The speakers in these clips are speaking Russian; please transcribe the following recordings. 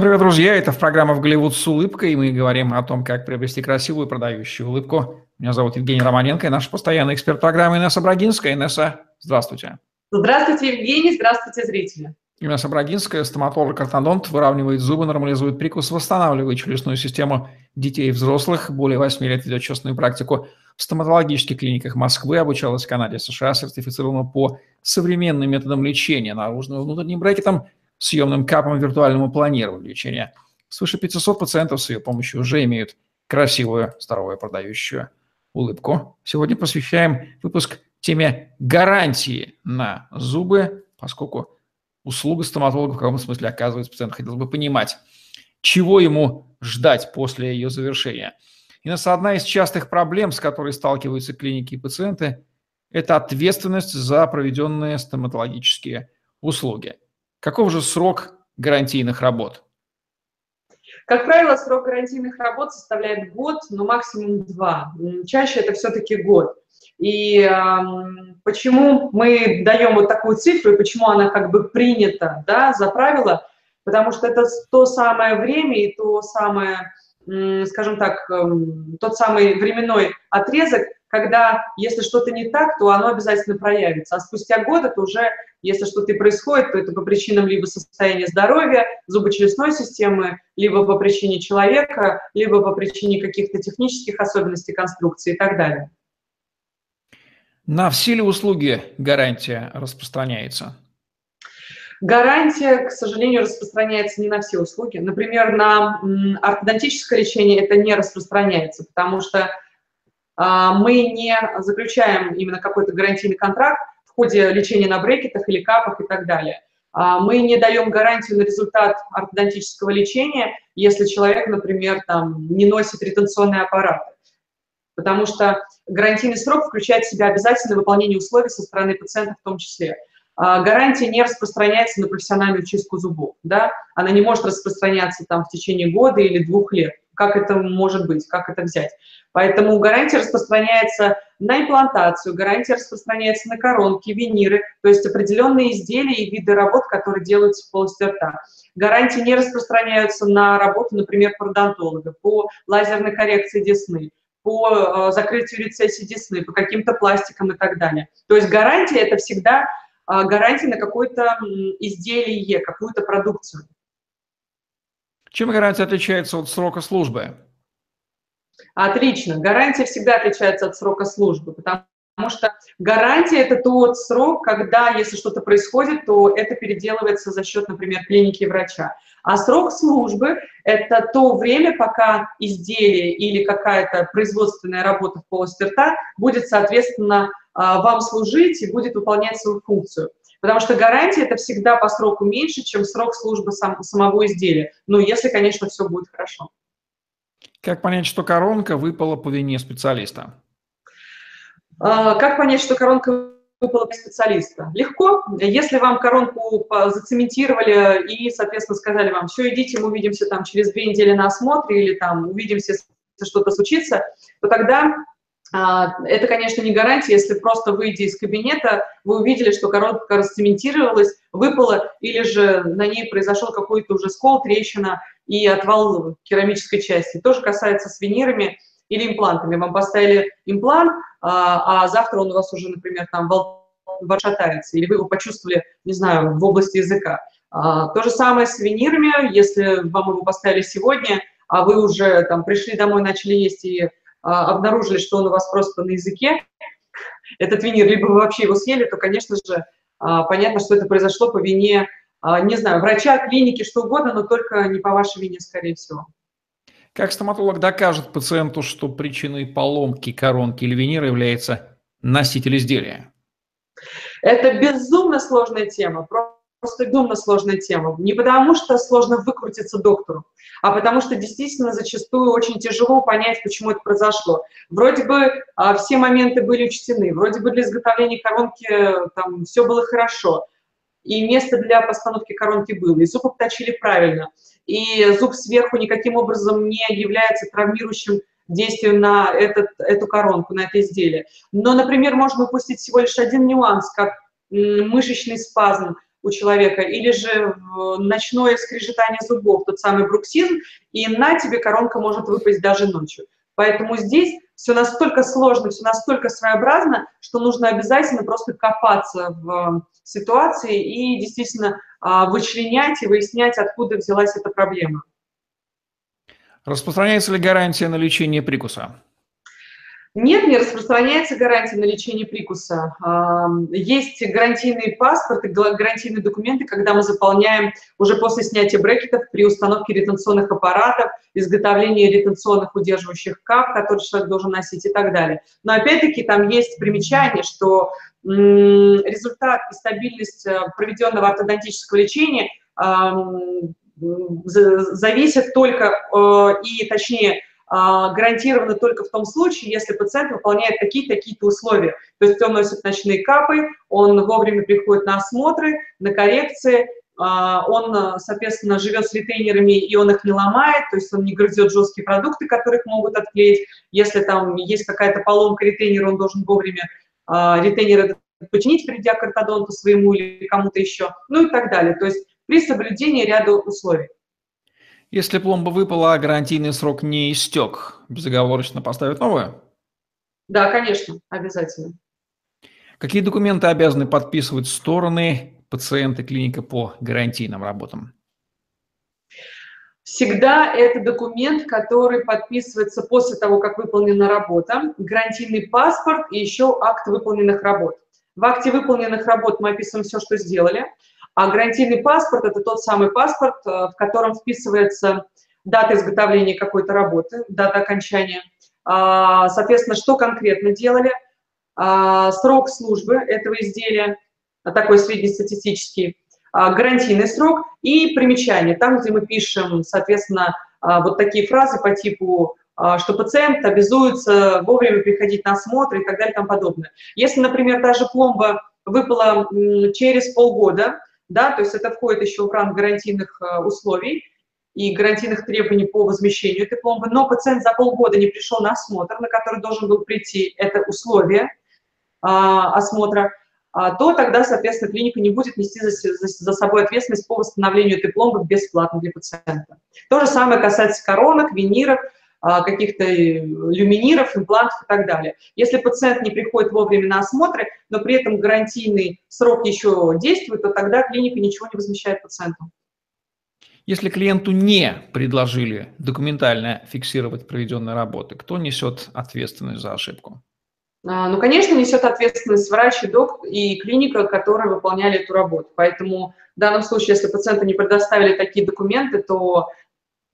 Привет, друзья! Это программа «В Голливуд с улыбкой», и мы говорим о том, как приобрести красивую продающую улыбку. Меня зовут Евгений Романенко, и наш постоянный эксперт программы Инесса Брагинская. Инесса, здравствуйте. Здравствуйте, Евгений, здравствуйте, зрители. Инесса Брагинская, стоматолог-ортодонт, выравнивает зубы, нормализует прикус, восстанавливает челюстную систему детей и взрослых. Более 8 лет ведет частную практику в стоматологических клиниках Москвы, обучалась в Канаде, США, сертифицирована по современным методам лечения наружным и внутренним брекетом – съемным капом виртуальному планированию лечения. Свыше 500 пациентов с ее помощью уже имеют красивую, здоровую, продающую улыбку. Сегодня посвящаем выпуск теме гарантии на зубы, поскольку услуга стоматолога в каком смысле оказывается пациент. Хотелось бы понимать, чего ему ждать после ее завершения. И нас одна из частых проблем, с которой сталкиваются клиники и пациенты, это ответственность за проведенные стоматологические услуги. Каков же срок гарантийных работ? Как правило, срок гарантийных работ составляет год, но максимум два. Чаще это все-таки год. И э, почему мы даем вот такую цифру, и почему она как бы принята да, за правило? Потому что это то самое время и то самое, скажем так, эм, тот самый временной отрезок, когда если что-то не так, то оно обязательно проявится. А спустя год это уже, если что-то и происходит, то это по причинам либо состояния здоровья, зубочелюстной системы, либо по причине человека, либо по причине каких-то технических особенностей конструкции и так далее. На все ли услуги гарантия распространяется? Гарантия, к сожалению, распространяется не на все услуги. Например, на ортодонтическое лечение это не распространяется, потому что мы не заключаем именно какой-то гарантийный контракт в ходе лечения на брекетах или капах и так далее. А, мы не даем гарантию на результат ортодонтического лечения, если человек, например, там, не носит ретенционные аппараты. Потому что гарантийный срок включает в себя обязательное выполнение условий со стороны пациента в том числе. А, гарантия не распространяется на профессиональную чистку зубов. Да? Она не может распространяться там, в течение года или двух лет. Как это может быть, как это взять? Поэтому гарантия распространяется на имплантацию, гарантия распространяется на коронки, виниры, то есть определенные изделия и виды работ, которые делаются в полости рта. Гарантии не распространяются на работу, например, пародонтолога, по лазерной коррекции десны, по э, закрытию рецессии десны, по каким-то пластикам и так далее. То есть гарантия – это всегда э, гарантия на какое-то изделие, какую-то продукцию. Чем гарантия отличается от срока службы? Отлично. Гарантия всегда отличается от срока службы, потому что гарантия – это тот срок, когда, если что-то происходит, то это переделывается за счет, например, клиники и врача. А срок службы – это то время, пока изделие или какая-то производственная работа в полости рта будет, соответственно, а, вам служить и будет выполнять свою функцию. Потому что гарантия – это всегда по сроку меньше, чем срок службы сам, самого изделия. Ну, если, конечно, все будет хорошо. Как понять, что коронка выпала по вине специалиста? А, как понять, что коронка выпала по специалиста? Легко. Если вам коронку зацементировали и, соответственно, сказали вам, все, идите, мы увидимся там через две недели на осмотре или там увидимся, если что-то случится, то тогда это, конечно, не гарантия, если просто выйдя из кабинета, вы увидели, что коронка расцементировалась, выпала, или же на ней произошел какой-то уже скол, трещина и отвал керамической части. Тоже касается с винирами или имплантами. Вам поставили имплант, а, а завтра он у вас уже, например, там шатается, или вы его почувствовали, не знаю, в области языка. А, то же самое с винирами, если вам его поставили сегодня, а вы уже там пришли домой, начали есть и а, обнаружили, что он у вас просто на языке, этот винир, либо вы вообще его съели, то, конечно же, а, понятно, что это произошло по вине, а, не знаю, врача, клиники, что угодно, но только не по вашей вине, скорее всего. Как стоматолог докажет пациенту, что причиной поломки коронки или винира является носитель изделия? Это безумно сложная тема просто безумно сложная тема. Не потому, что сложно выкрутиться доктору, а потому что действительно зачастую очень тяжело понять, почему это произошло. Вроде бы а, все моменты были учтены, вроде бы для изготовления коронки там все было хорошо, и место для постановки коронки было, и зуб обточили правильно, и зуб сверху никаким образом не является травмирующим действием на этот, эту коронку, на это изделие. Но, например, можно упустить всего лишь один нюанс, как мышечный спазм, у человека, или же ночное скрежетание зубов, тот самый бруксизм, и на тебе коронка может выпасть даже ночью. Поэтому здесь все настолько сложно, все настолько своеобразно, что нужно обязательно просто копаться в ситуации и действительно а, вычленять и выяснять, откуда взялась эта проблема. Распространяется ли гарантия на лечение прикуса? Нет, не распространяется гарантия на лечение прикуса. Есть гарантийный паспорт и гарантийные документы, когда мы заполняем уже после снятия брекетов при установке ретенционных аппаратов, изготовлении ретенционных удерживающих кап, которые человек должен носить и так далее. Но опять-таки там есть примечание, что результат и стабильность э, проведенного ортодонтического лечения зависит только э, и, точнее, гарантированы только в том случае, если пациент выполняет такие-такие-то условия. То есть он носит ночные капы, он вовремя приходит на осмотры, на коррекции, а, он, соответственно, живет с ретейнерами, и он их не ломает, то есть он не грызет жесткие продукты, которых могут отклеить. Если там есть какая-то поломка ретейнера, он должен вовремя а, ретейнеры починить, придя к ортодонту своему или кому-то еще, ну и так далее. То есть при соблюдении ряда условий. Если пломба выпала, а гарантийный срок не истек, безоговорочно поставят новую? Да, конечно, обязательно. Какие документы обязаны подписывать стороны, пациенты, клиника по гарантийным работам? Всегда это документ, который подписывается после того, как выполнена работа, гарантийный паспорт и еще акт выполненных работ. В акте выполненных работ мы описываем все, что сделали – а гарантийный паспорт – это тот самый паспорт, э, в котором вписывается дата изготовления какой-то работы, дата окончания, а, соответственно, что конкретно делали, а, срок службы этого изделия, такой среднестатистический, а, гарантийный срок и примечание, там, где мы пишем, соответственно, вот такие фразы по типу что пациент обязуется вовремя приходить на осмотр и так далее и тому подобное. Если, например, та же пломба выпала через полгода, да, то есть это входит еще в ранг гарантийных э, условий и гарантийных требований по возмещению этой пломбы, но пациент за полгода не пришел на осмотр, на который должен был прийти, это условие а, осмотра, а, то тогда, соответственно, клиника не будет нести за, за, за собой ответственность по восстановлению этой пломбы бесплатно для пациента. То же самое касается коронок, виниров, каких-то э, люминиров, имплантов и так далее. Если пациент не приходит вовремя на осмотры, но при этом гарантийный срок еще действует, то тогда клиника ничего не возмещает пациенту. Если клиенту не предложили документально фиксировать проведенные работы, кто несет ответственность за ошибку? А, ну, конечно, несет ответственность врач и док и клиника, которые выполняли эту работу. Поэтому в данном случае, если пациенту не предоставили такие документы, то а,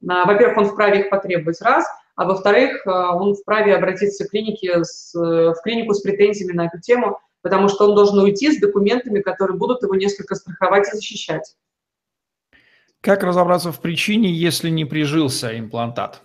во-первых, он вправе их потребовать, раз, а во-вторых, а, он вправе обратиться в, клинике с, в клинику с претензиями на эту тему, потому что он должен уйти с документами, которые будут его несколько страховать и защищать. Как разобраться в причине, если не прижился имплантат?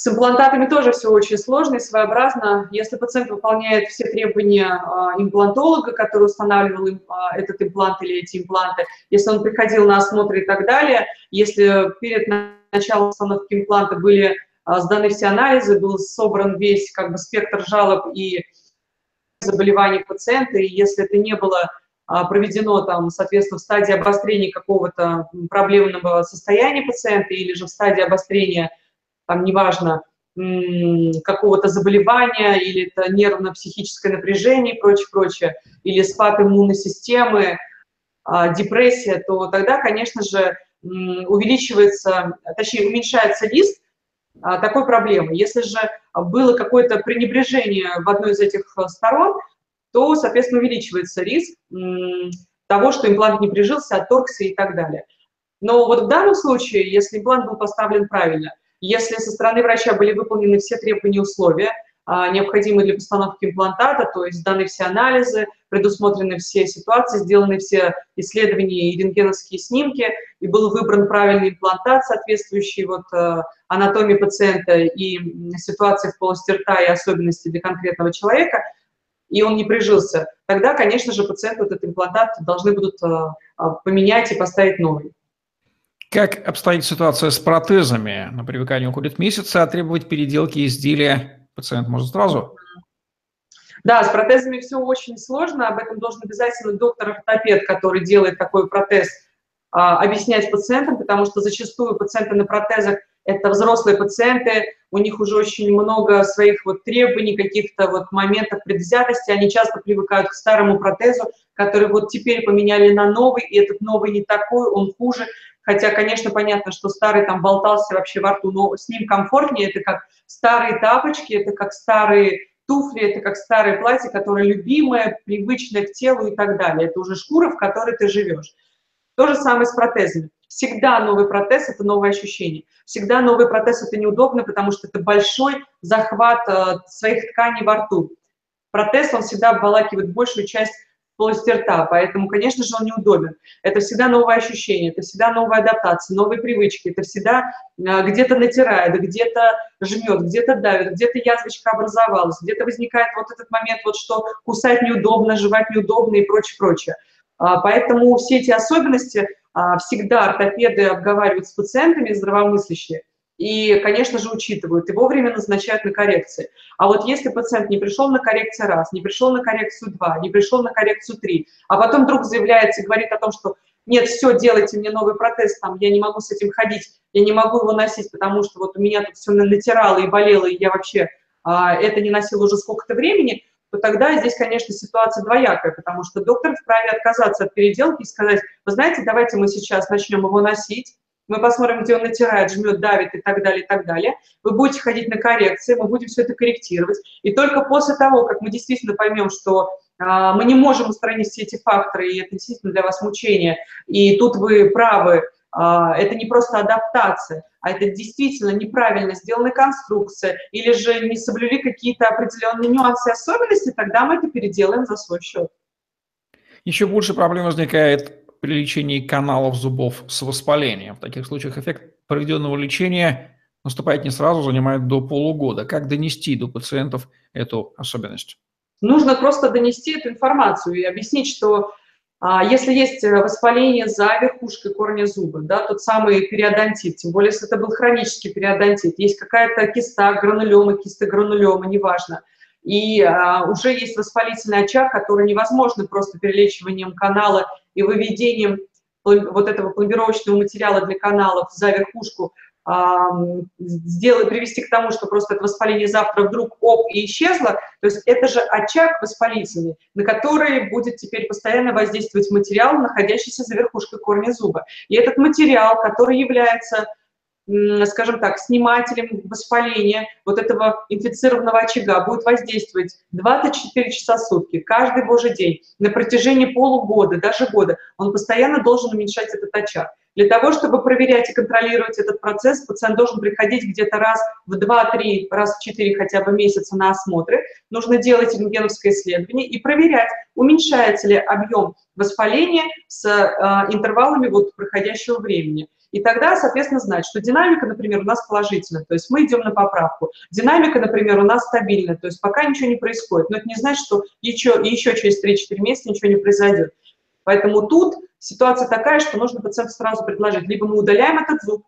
С имплантатами тоже все очень сложно и своеобразно. Если пациент выполняет все требования а, имплантолога, который устанавливал а, этот имплант или эти импланты, если он приходил на осмотр и так далее, если перед началом установки импланта были а, сданы все анализы, был собран весь как бы спектр жалоб и заболеваний пациента, и если это не было проведено там, соответственно, в стадии обострения какого-то проблемного состояния пациента или же в стадии обострения там неважно, какого-то заболевания, или это нервно-психическое напряжение и прочее, прочее, или спад иммунной системы, а, депрессия, то тогда, конечно же, увеличивается, точнее, уменьшается риск а, такой проблемы. Если же было какое-то пренебрежение в одной из этих сторон, то, соответственно, увеличивается риск того, что имплант не прижился, отторгся и так далее. Но вот в данном случае, если имплант был поставлен правильно, если со стороны врача были выполнены все требования и условия, а, необходимые для постановки имплантата, то есть даны все анализы, предусмотрены все ситуации, сделаны все исследования и рентгеновские снимки, и был выбран правильный имплантат, соответствующий вот э, анатомии пациента и ситуации в полости рта и особенности для конкретного человека, и он не прижился, тогда, конечно же, пациенту этот имплантат должны будут э, э, поменять и поставить новый. Как обстоит ситуация с протезами? На привыкание уходит месяцы, а требовать переделки изделия пациент может сразу? Да, с протезами все очень сложно, об этом должен обязательно доктор-ортопед, который делает такой протез, а, объяснять пациентам, потому что зачастую пациенты на протезах – это взрослые пациенты, у них уже очень много своих вот требований, каких-то вот моментов предвзятости, они часто привыкают к старому протезу, который вот теперь поменяли на новый, и этот новый не такой, он хуже, хотя, конечно, понятно, что старый там болтался вообще во рту, но с ним комфортнее, это как старые тапочки, это как старые туфли, это как старое платье, которое любимое, привычное к телу и так далее. Это уже шкура, в которой ты живешь. То же самое с протезами. Всегда новый протез – это новое ощущение. Всегда новый протез – это неудобно, потому что это большой захват э, своих тканей во рту. Протез, он всегда обволакивает большую часть полости рта, поэтому, конечно же, он неудобен. Это всегда новое ощущение, это всегда новая адаптация, новые привычки, это всегда э, где-то натирает, где-то жмет, где-то давит, где-то язвочка образовалась, где-то возникает вот этот момент, вот что кусать неудобно, жевать неудобно и прочее, прочее. А, поэтому все эти особенности а, всегда ортопеды обговаривают с пациентами здравомыслящие и, конечно же, учитывают и вовремя назначают на коррекции. А вот если пациент не пришел на коррекцию раз, не пришел на коррекцию два, не пришел на коррекцию три, а потом вдруг заявляется и говорит о том, что нет, все, делайте мне новый протез, там, я не могу с этим ходить, я не могу его носить, потому что вот у меня тут все натирало и болело, и я вообще а, это не носил уже сколько-то времени, то тогда здесь, конечно, ситуация двоякая, потому что доктор вправе отказаться от переделки и сказать, вы знаете, давайте мы сейчас начнем его носить, мы посмотрим, где он натирает, жмет, давит и так далее, и так далее. Вы будете ходить на коррекции, мы будем все это корректировать. И только после того, как мы действительно поймем, что а, мы не можем устранить все эти факторы, и это действительно для вас мучение, и тут вы правы, а, это не просто адаптация, а это действительно неправильно сделанная конструкция, или же не соблюли какие-то определенные нюансы и особенности, тогда мы это переделаем за свой счет. Еще больше проблем возникает при лечении каналов зубов с воспалением. В таких случаях эффект проведенного лечения наступает не сразу, занимает до полугода. Как донести до пациентов эту особенность? Нужно просто донести эту информацию и объяснить, что а, если есть э, воспаление за верхушкой корня зуба, да, тот самый периодонтит, тем более, если это был хронический периодонтит, есть какая-то киста, гранулема, киста гранулема, неважно, и а, уже есть воспалительный очаг, который невозможно просто перелечиванием канала и выведением вот этого пломбировочного материала для каналов за верхушку сделать, привести к тому, что просто это воспаление завтра вдруг оп и исчезло, то есть это же очаг воспалительный, на который будет теперь постоянно воздействовать материал, находящийся за верхушкой корня зуба. И этот материал, который является скажем так, снимателем воспаления вот этого инфицированного очага будет воздействовать 24 часа в сутки, каждый божий день, на протяжении полугода, даже года. Он постоянно должен уменьшать этот очаг. Для того, чтобы проверять и контролировать этот процесс, пациент должен приходить где-то раз в 2-3, раз в 4 хотя бы месяца на осмотры. Нужно делать рентгеновское исследование и проверять, уменьшается ли объем воспаления с э, интервалами вот проходящего времени. И тогда, соответственно, знать, что динамика, например, у нас положительная, то есть мы идем на поправку. Динамика, например, у нас стабильная, то есть пока ничего не происходит. Но это не значит, что еще, еще через 3-4 месяца ничего не произойдет. Поэтому тут ситуация такая, что нужно пациенту сразу предложить, либо мы удаляем этот зуб,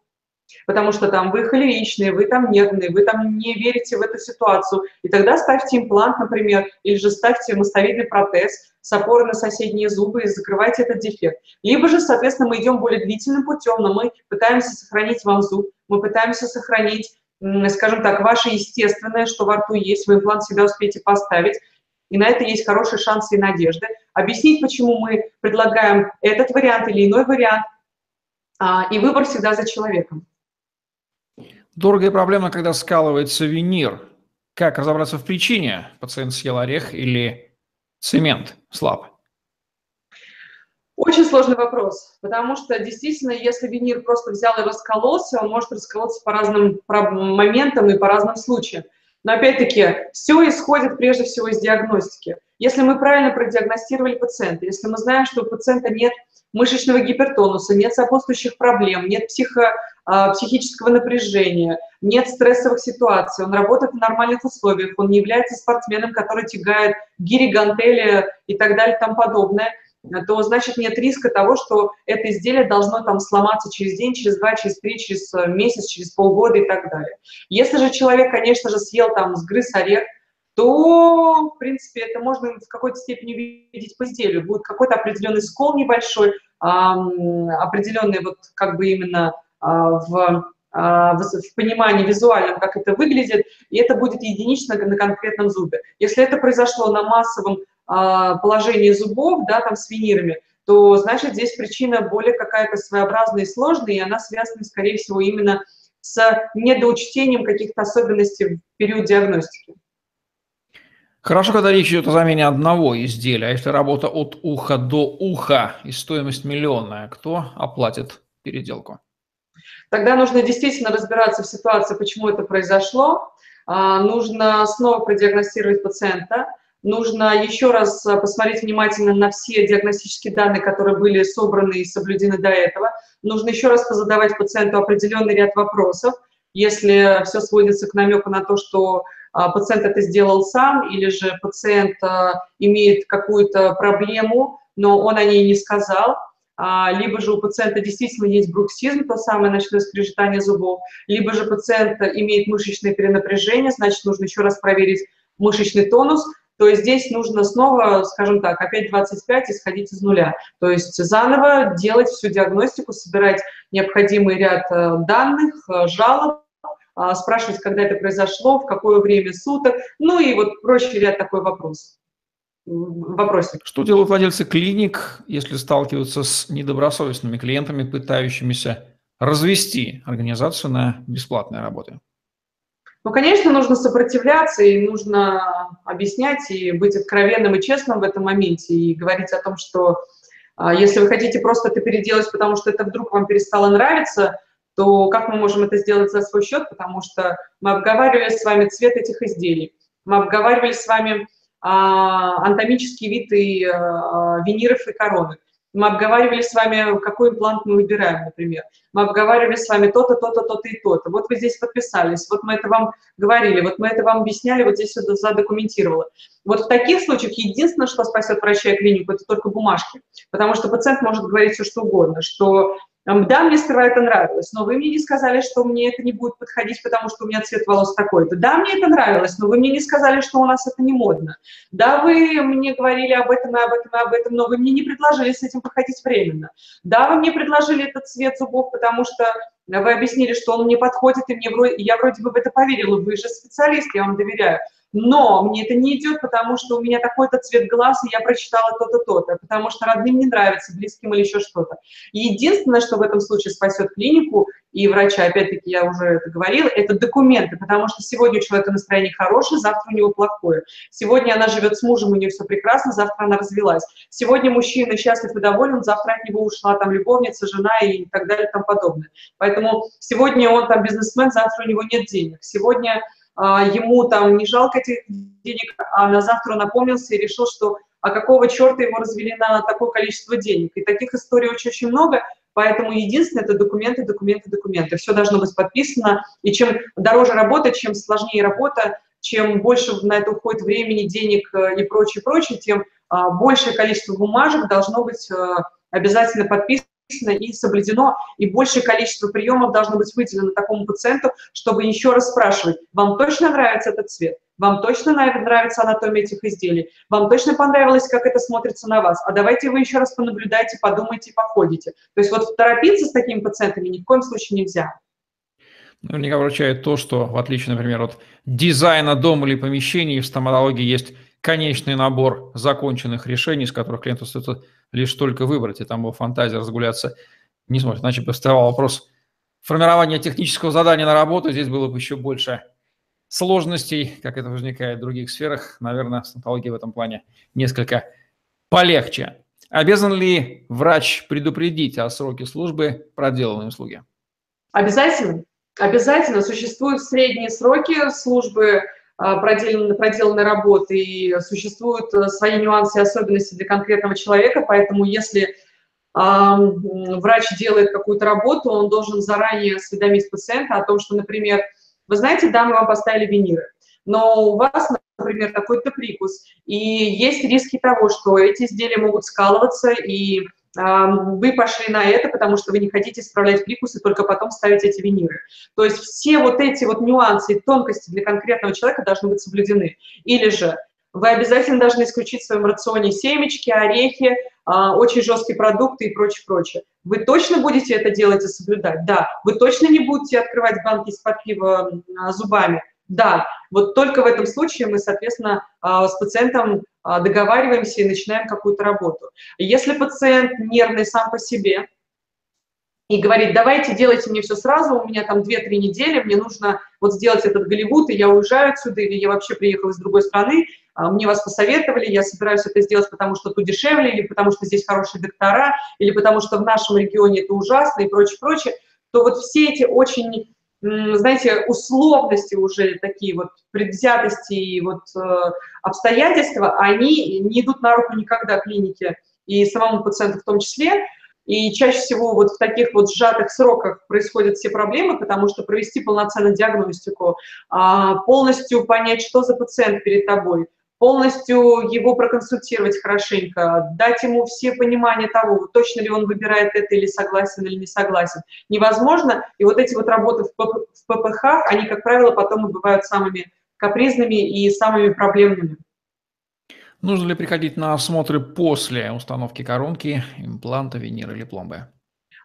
потому что там вы холеричные, вы там нервные, вы там не верите в эту ситуацию, и тогда ставьте имплант, например, или же ставьте мостовидный протез с опорой на соседние зубы и закрывайте этот дефект. Либо же, соответственно, мы идем более длительным путем, но мы пытаемся сохранить вам зуб, мы пытаемся сохранить, скажем так, ваше естественное, что во рту есть, вы имплант всегда успеете поставить, и на это есть хорошие шансы и надежды. Объяснить, почему мы предлагаем этот вариант или иной вариант, а, и выбор всегда за человеком. Дорогая проблема, когда скалывается винир. Как разобраться в причине? Пациент съел орех или цемент слаб? Очень сложный вопрос, потому что действительно, если винир просто взял и раскололся, он может расколоться по разным моментам и по разным случаям. Но опять-таки, все исходит прежде всего из диагностики. Если мы правильно продиагностировали пациента, если мы знаем, что у пациента нет мышечного гипертонуса, нет сопутствующих проблем, нет психо, а, психического напряжения, нет стрессовых ситуаций, он работает в нормальных условиях, он не является спортсменом, который тягает гири, гантели и так далее и тому подобное, то значит нет риска того, что это изделие должно там сломаться через день, через два, через три, через месяц, через полгода и так далее. Если же человек, конечно же, съел там, сгрыз орех, то, в принципе, это можно в какой-то степени видеть по изделию. Будет какой-то определенный скол небольшой, определенный вот как бы именно а, в а, в понимании визуальном, как это выглядит, и это будет единично на конкретном зубе. Если это произошло на массовом а, положении зубов, да, там с винирами, то значит здесь причина более какая-то своеобразная и сложная, и она связана, скорее всего, именно с недоучтением каких-то особенностей в период диагностики. Хорошо, когда речь идет о замене одного изделия, а если работа от уха до уха и стоимость миллионная, кто оплатит переделку? Тогда нужно действительно разбираться в ситуации, почему это произошло. А, нужно снова продиагностировать пациента. Нужно еще раз посмотреть внимательно на все диагностические данные, которые были собраны и соблюдены до этого. Нужно еще раз позадавать пациенту определенный ряд вопросов, если все сводится к намеку на то, что а, пациент это сделал сам, или же пациент а, имеет какую-то проблему, но он о ней не сказал – а, либо же у пациента действительно есть бруксизм, то самое ночное скрежетание зубов, либо же пациент имеет мышечное перенапряжение, значит, нужно еще раз проверить мышечный тонус, то есть здесь нужно снова, скажем так, опять 25 исходить из нуля. То есть заново делать всю диагностику, собирать необходимый ряд э, данных, э, жалоб, а, спрашивать, когда это произошло, в какое время суток, ну и вот прочий ряд такой вопрос вопросик. Что делают владельцы клиник, если сталкиваются с недобросовестными клиентами, пытающимися развести организацию на бесплатные работы? Ну, конечно, нужно сопротивляться и нужно объяснять и быть откровенным и честным в этом моменте и говорить о том, что а, если вы хотите просто это переделать, потому что это вдруг вам перестало нравиться, то как мы можем это сделать за свой счет, потому что мы обговаривали с вами цвет этих изделий, мы обговаривали с вами а, анатомические виды а, виниров и короны. Мы обговаривали с вами, какой имплант мы выбираем, например. Мы обговаривали с вами то-то, то-то, то-то и то-то. Вот вы здесь подписались, вот мы это вам говорили, вот мы это вам объясняли, вот здесь все задокументировала. Вот в таких случаях единственное, что спасет врача и клинику, это только бумажки. Потому что пациент может говорить все, что угодно, что да, мне сперва это нравилось, но вы мне не сказали, что мне это не будет подходить, потому что у меня цвет волос такой-то. Да, мне это нравилось, но вы мне не сказали, что у нас это не модно. Да, вы мне говорили об этом и об этом и об этом, но вы мне не предложили с этим походить временно. Да, вы мне предложили этот цвет зубов, потому что вы объяснили, что он мне подходит, и мне вроде, я вроде бы в это поверила. Вы же специалист, я вам доверяю но мне это не идет, потому что у меня такой-то цвет глаз, и я прочитала то-то, то-то, потому что родным не нравится, близким или еще что-то. единственное, что в этом случае спасет клинику и врача, опять-таки я уже это говорила, это документы, потому что сегодня у человека настроение хорошее, завтра у него плохое. Сегодня она живет с мужем, у нее все прекрасно, завтра она развелась. Сегодня мужчина счастлив и доволен, завтра от него ушла там любовница, жена и так далее и тому подобное. Поэтому сегодня он там бизнесмен, завтра у него нет денег. Сегодня ему там не жалко этих денег, а на завтра он опомнился и решил, что а какого черта его развели на такое количество денег. И таких историй очень-очень много, поэтому единственное – это документы, документы, документы. Все должно быть подписано, и чем дороже работа, чем сложнее работа, чем больше на это уходит времени, денег э, и прочее, прочее, тем а, большее количество бумажек должно быть э, обязательно подписано и соблюдено, и большее количество приемов должно быть выделено такому пациенту, чтобы еще раз спрашивать, вам точно нравится этот цвет? Вам точно нравится анатомия этих изделий? Вам точно понравилось, как это смотрится на вас? А давайте вы еще раз понаблюдайте, подумайте, походите. То есть вот торопиться с такими пациентами ни в коем случае нельзя. Наверняка вручает то, что в отличие, например, от дизайна дома или помещений в стоматологии есть конечный набор законченных решений, из которых клиенту остается лишь только выбрать, и там его фантазия разгуляться не сможет. Иначе бы вставал вопрос формирования технического задания на работу, здесь было бы еще больше сложностей, как это возникает в других сферах. Наверное, стоматология в этом плане несколько полегче. Обязан ли врач предупредить о сроке службы проделанной услуги? Обязательно. Обязательно. Существуют средние сроки службы а, проделанной, проделанной работы, и существуют э, свои нюансы и особенности для конкретного человека, поэтому если а, врач делает какую-то работу, он должен заранее осведомить пациента о том, что, например, вы знаете, да, мы вам поставили виниры, но у вас, например, такой-то прикус, и есть риски того, что эти изделия могут скалываться, и вы пошли на это, потому что вы не хотите исправлять прикус и только потом ставить эти виниры. То есть все вот эти вот нюансы и тонкости для конкретного человека должны быть соблюдены. Или же вы обязательно должны исключить в своем рационе семечки, орехи, а, очень жесткие продукты и прочее, прочее. Вы точно будете это делать и соблюдать? Да. Вы точно не будете открывать банки из-под пива зубами? Да. Вот только в этом случае мы, соответственно, а, с пациентом договариваемся и начинаем какую-то работу. Если пациент нервный сам по себе, и говорит, давайте делайте мне все сразу, у меня там 2-3 недели, мне нужно вот сделать этот Голливуд, и я уезжаю отсюда, или я вообще приехал из другой страны, а, мне вас посоветовали, я собираюсь это сделать, потому что тут дешевле, или потому что здесь хорошие доктора, или потому что в нашем регионе это ужасно и прочее, прочее, то вот все эти очень, знаете, условности уже такие вот, предвзятости и вот э, обстоятельства, они не идут на руку никогда клинике и самому пациенту в том числе, и чаще всего вот в таких вот сжатых сроках происходят все проблемы, потому что провести полноценную диагностику, а, полностью понять, что за пациент перед тобой, полностью его проконсультировать хорошенько, дать ему все понимания того, точно ли он выбирает это или согласен или не согласен, невозможно. И вот эти вот работы в ППХ, они, как правило, потом и бывают самыми капризными и самыми проблемными. Нужно ли приходить на осмотры после установки коронки, импланта, винира или пломбы?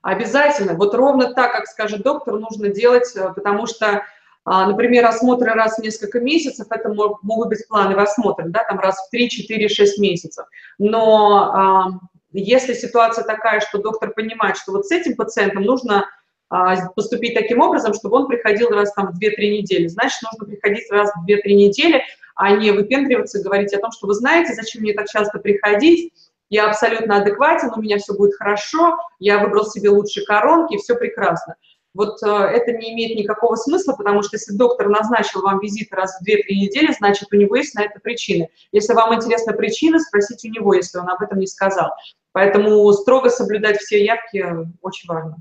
Обязательно. Вот ровно так, как скажет доктор, нужно делать, э, потому что, например, осмотры раз в несколько месяцев, это могут быть плановые осмотры, да, там раз в 3, 4, 6 месяцев. Но а, если ситуация такая, что доктор понимает, что вот с этим пациентом нужно а, поступить таким образом, чтобы он приходил раз там в 2-3 недели, значит, нужно приходить раз в 2-3 недели, а не выпендриваться, говорить о том, что вы знаете, зачем мне так часто приходить, я абсолютно адекватен, у меня все будет хорошо, я выбрал себе лучшие коронки, и все прекрасно. Вот э, это не имеет никакого смысла, потому что если доктор назначил вам визит раз в 2-3 недели, значит, у него есть на это причины. Если вам интересна причина, спросите у него, если он об этом не сказал. Поэтому строго соблюдать все явки очень важно.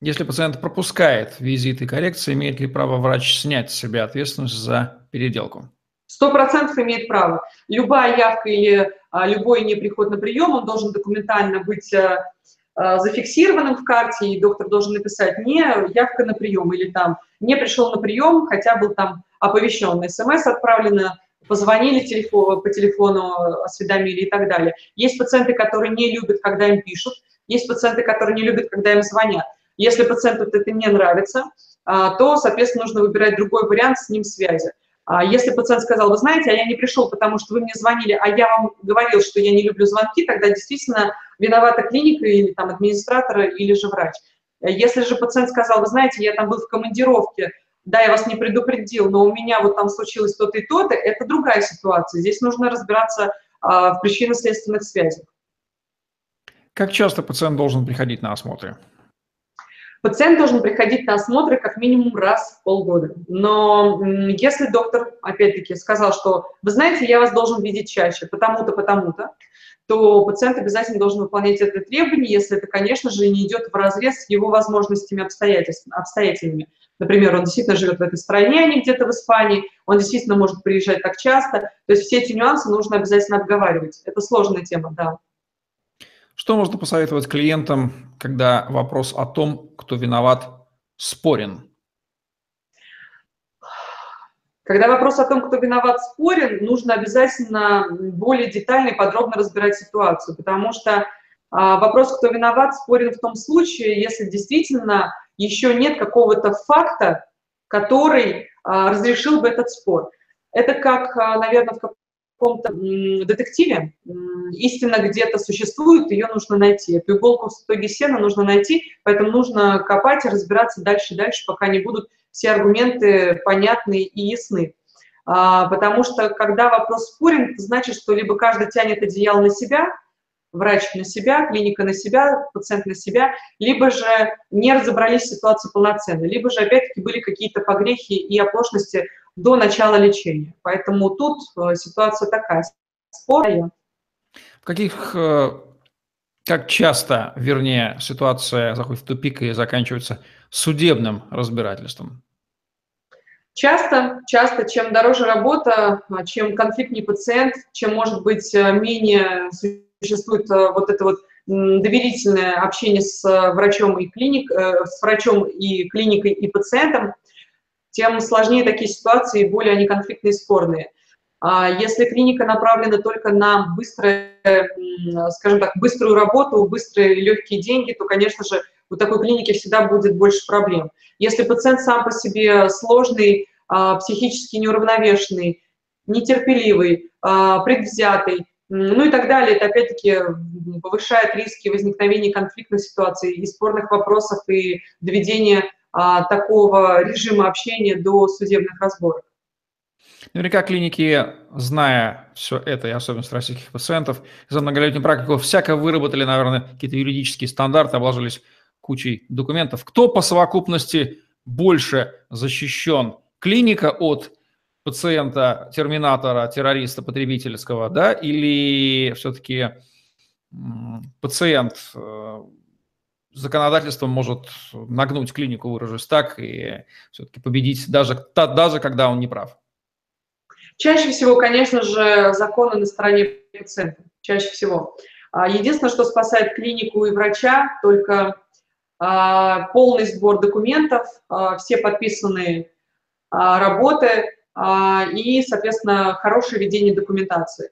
Если пациент пропускает визиты и коррекции, имеет ли право врач снять с себя ответственность за переделку? Сто процентов имеет право. Любая явка или а, любой неприход на прием, он должен документально быть а, а, зафиксированным в карте, и доктор должен написать не явка на прием или там не пришел на прием, хотя был там оповещен, смс отправлено, позвонили телефон, по телефону, осведомили и так далее. Есть пациенты, которые не любят, когда им пишут, есть пациенты, которые не любят, когда им звонят. Если пациенту это не нравится, то, соответственно, нужно выбирать другой вариант с ним связи. А если пациент сказал, вы знаете, а я не пришел, потому что вы мне звонили, а я вам говорил, что я не люблю звонки, тогда действительно виновата клиника или там администратор, или же врач. Если же пациент сказал, вы знаете, я там был в командировке, да, я вас не предупредил, но у меня вот там случилось то-то и то-то, это другая ситуация. Здесь нужно разбираться а, в причинно-следственных связях. Как часто пациент должен приходить на осмотры? Пациент должен приходить на осмотры как минимум раз в полгода. Но если доктор, опять-таки, сказал, что, вы знаете, я вас должен видеть чаще, потому-то, потому-то, то пациент обязательно должен выполнять это требование, если это, конечно же, не идет в разрез с его возможностями обстоятельствами. Например, он действительно живет в этой стране, а не где-то в Испании, он действительно может приезжать так часто. То есть все эти нюансы нужно обязательно обговаривать. Это сложная тема, да. Что можно посоветовать клиентам, когда вопрос о том, кто виноват, спорен? Когда вопрос о том, кто виноват, спорен, нужно обязательно более детально и подробно разбирать ситуацию, потому что а, вопрос, кто виноват, спорен в том случае, если действительно еще нет какого-то факта, который а, разрешил бы этот спор. Это как, а, наверное, в каком-то детективе истина где-то существует, ее нужно найти. Эту иголку в стоге сена нужно найти, поэтому нужно копать и разбираться дальше и дальше, пока не будут все аргументы понятны и ясны. А, потому что когда вопрос спорен, значит, что либо каждый тянет одеяло на себя, врач на себя, клиника на себя, пациент на себя, либо же не разобрались в ситуации полноценно, либо же опять-таки были какие-то погрехи и оплошности до начала лечения. Поэтому тут э, ситуация такая, спорная. В каких, э, как часто, вернее, ситуация заходит в тупик и заканчивается судебным разбирательством? Часто, часто, чем дороже работа, чем конфликтнее пациент, чем, может быть, э, менее существует вот это вот доверительное общение с врачом и клиник, э, с врачом и клиникой и пациентом, тем сложнее такие ситуации, более они конфликтные и спорные. А если клиника направлена только на быстрое, скажем так, быструю работу, быстрые легкие деньги, то, конечно же, у такой клиники всегда будет больше проблем. Если пациент сам по себе сложный, а, психически неуравновешенный, нетерпеливый, а, предвзятый, ну и так далее, это опять-таки повышает риски возникновения конфликтных ситуаций и спорных вопросов и доведения а, такого режима общения до судебных разборок. Наверняка клиники, зная все это и особенности российских пациентов, за многолетнюю практику всяко выработали, наверное, какие-то юридические стандарты, обложились кучей документов. Кто по совокупности больше защищен? Клиника от пациента, терминатора, террориста, потребительского, да, или все-таки пациент законодательством может нагнуть клинику, выражусь так, и все-таки победить даже, даже когда он не прав? Чаще всего, конечно же, законы на стороне пациента. Чаще всего. А, единственное, что спасает клинику и врача, только а, полный сбор документов, а, все подписанные работы и, соответственно, хорошее ведение документации.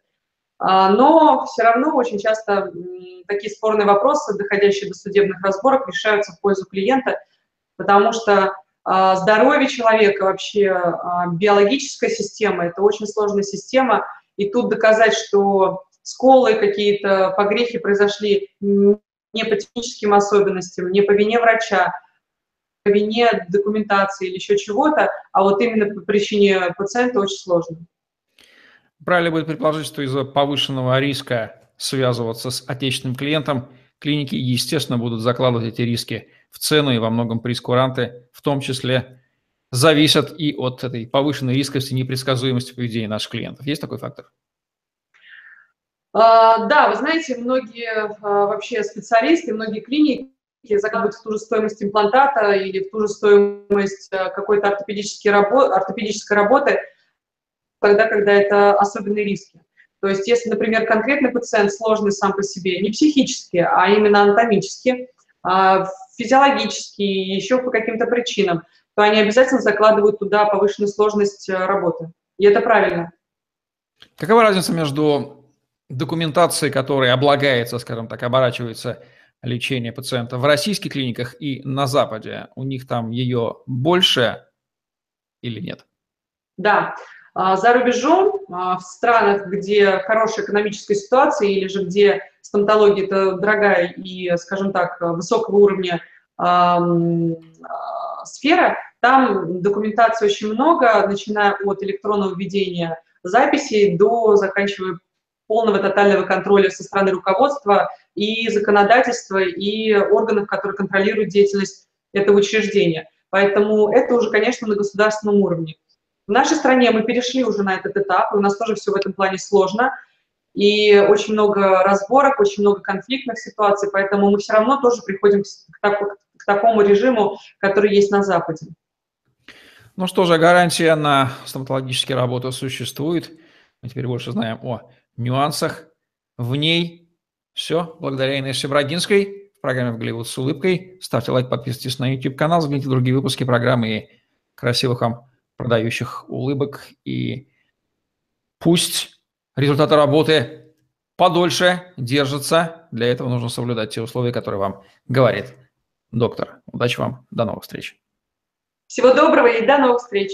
Но все равно очень часто такие спорные вопросы, доходящие до судебных разборок, решаются в пользу клиента, потому что а, здоровье человека, вообще а, биологическая система, это очень сложная система, и тут доказать, что сколы какие-то погрехи произошли не по техническим особенностям, не по вине врача, по вине документации или еще чего-то, а вот именно по причине пациента очень сложно. Правильно будет предположить, что из-за повышенного риска связываться с отечественным клиентом, клиники, естественно, будут закладывать эти риски в цену и во многом прескуранты, в том числе, зависят и от этой повышенной рисковости, непредсказуемости поведения наших клиентов. Есть такой фактор? А, да, вы знаете, многие а, вообще специалисты, многие клиники закладывают в ту же стоимость имплантата или в ту же стоимость а, какой-то ортопедической работы, тогда, когда это особенные риски. То есть, если, например, конкретный пациент сложный сам по себе, не психически, а именно анатомически, физиологически, еще по каким-то причинам, то они обязательно закладывают туда повышенную сложность э, работы. И это правильно. Какова разница между документацией, которая облагается, скажем так, оборачивается лечение пациента в российских клиниках и на Западе? У них там ее больше или нет? Да. А, за рубежом, а, в странах, где хорошая экономическая ситуация или же где стоматология это дорогая и, скажем так, высокого уровня э, сфера, там документации очень много, начиная от электронного введения записей до заканчивая полного тотального контроля со стороны руководства и законодательства, и органов, которые контролируют деятельность этого учреждения. Поэтому это уже, конечно, на государственном уровне. В нашей стране мы перешли уже на этот этап, и у нас тоже все в этом плане сложно – и очень много разборок, очень много конфликтных ситуаций, поэтому мы все равно тоже приходим к, так, к такому режиму, который есть на Западе. Ну что же, гарантия на стоматологические работы существует. Мы теперь больше знаем о нюансах в ней. Все, благодаря Инессе Брагинской в программе «В Голливуд с улыбкой». Ставьте лайк, подписывайтесь на YouTube-канал, взгляните другие выпуски программы и красивых вам продающих улыбок. И пусть результаты работы подольше держатся. Для этого нужно соблюдать те условия, которые вам говорит доктор. Удачи вам, до новых встреч. Всего доброго и до новых встреч.